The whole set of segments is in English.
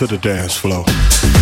to the dance floor.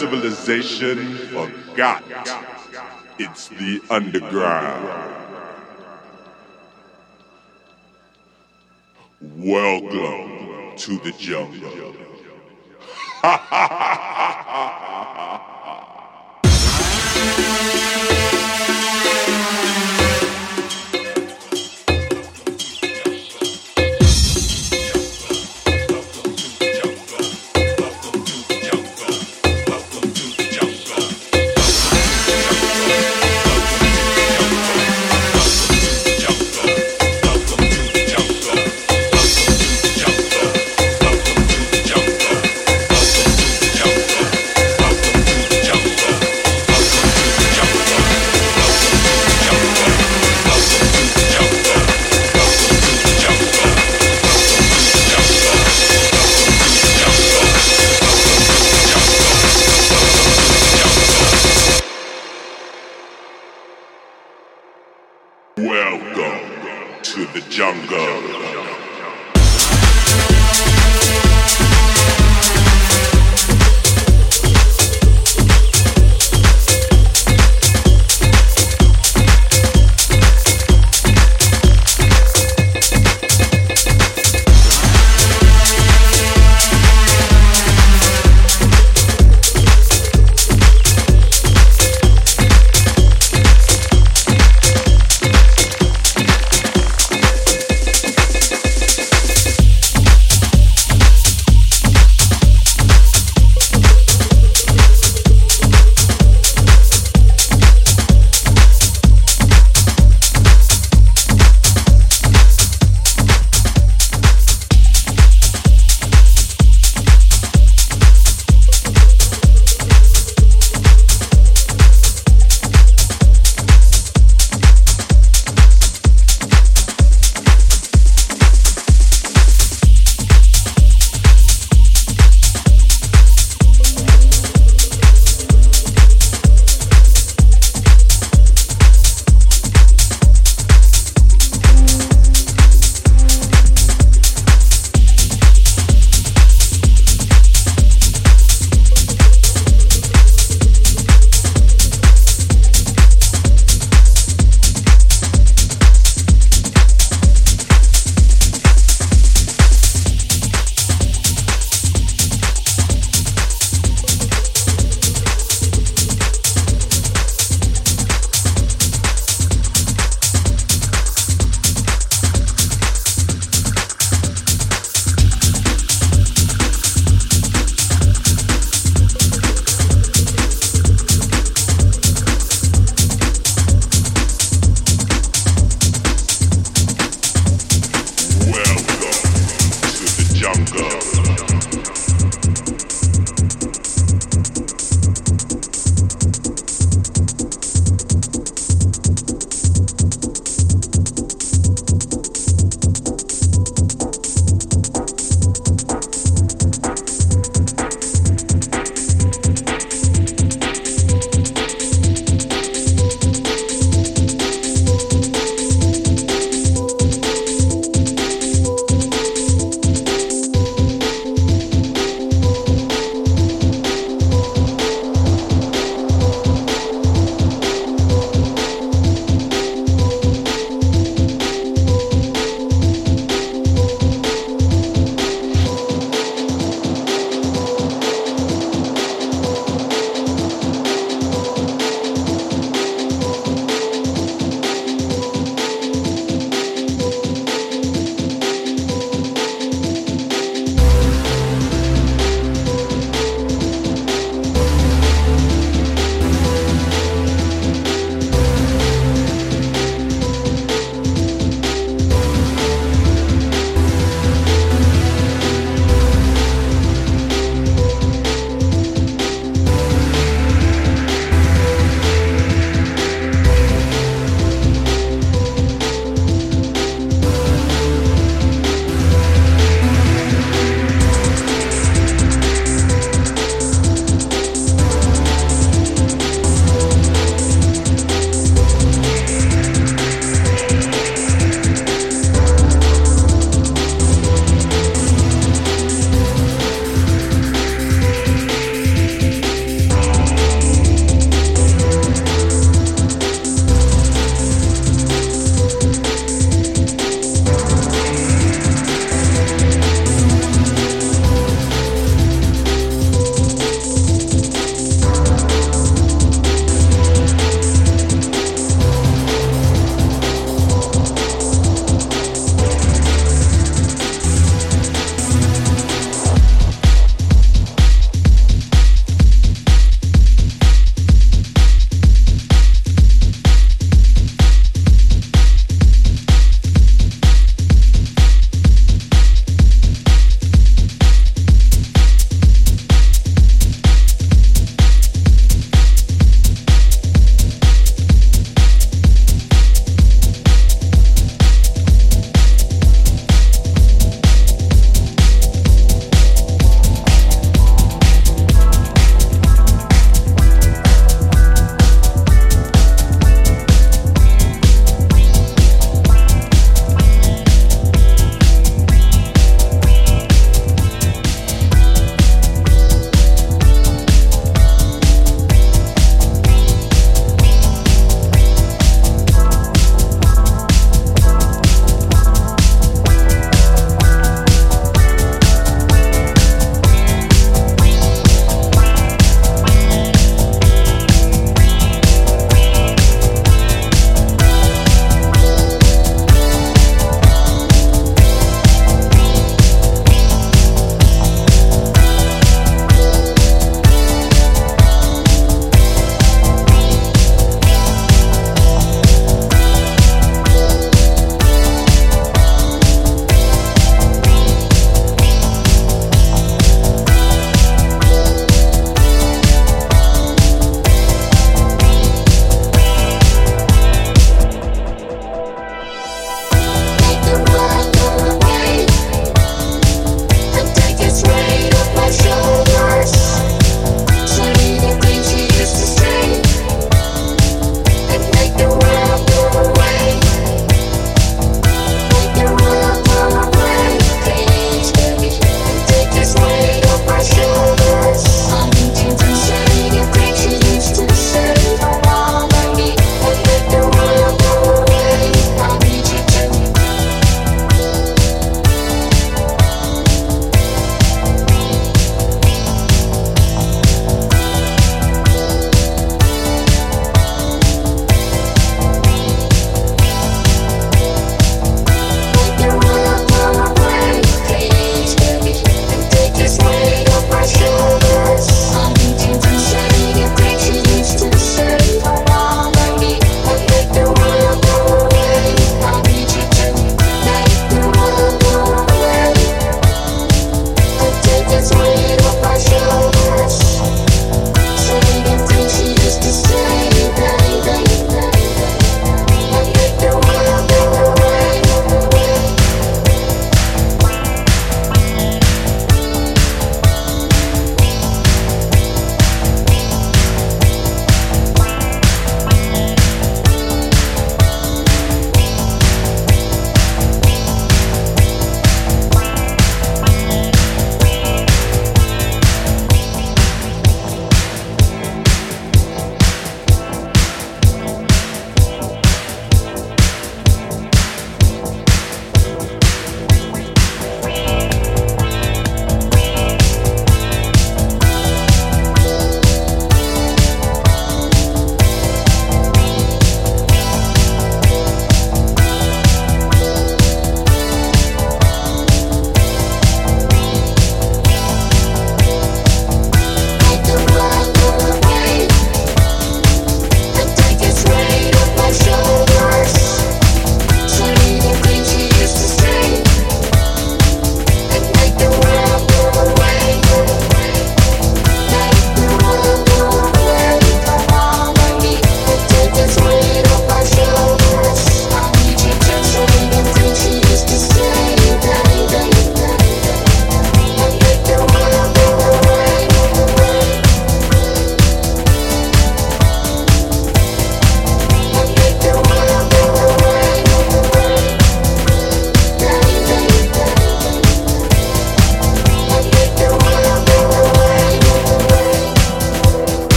Civilization forgot. It's the underground. Welcome to the jungle. Welcome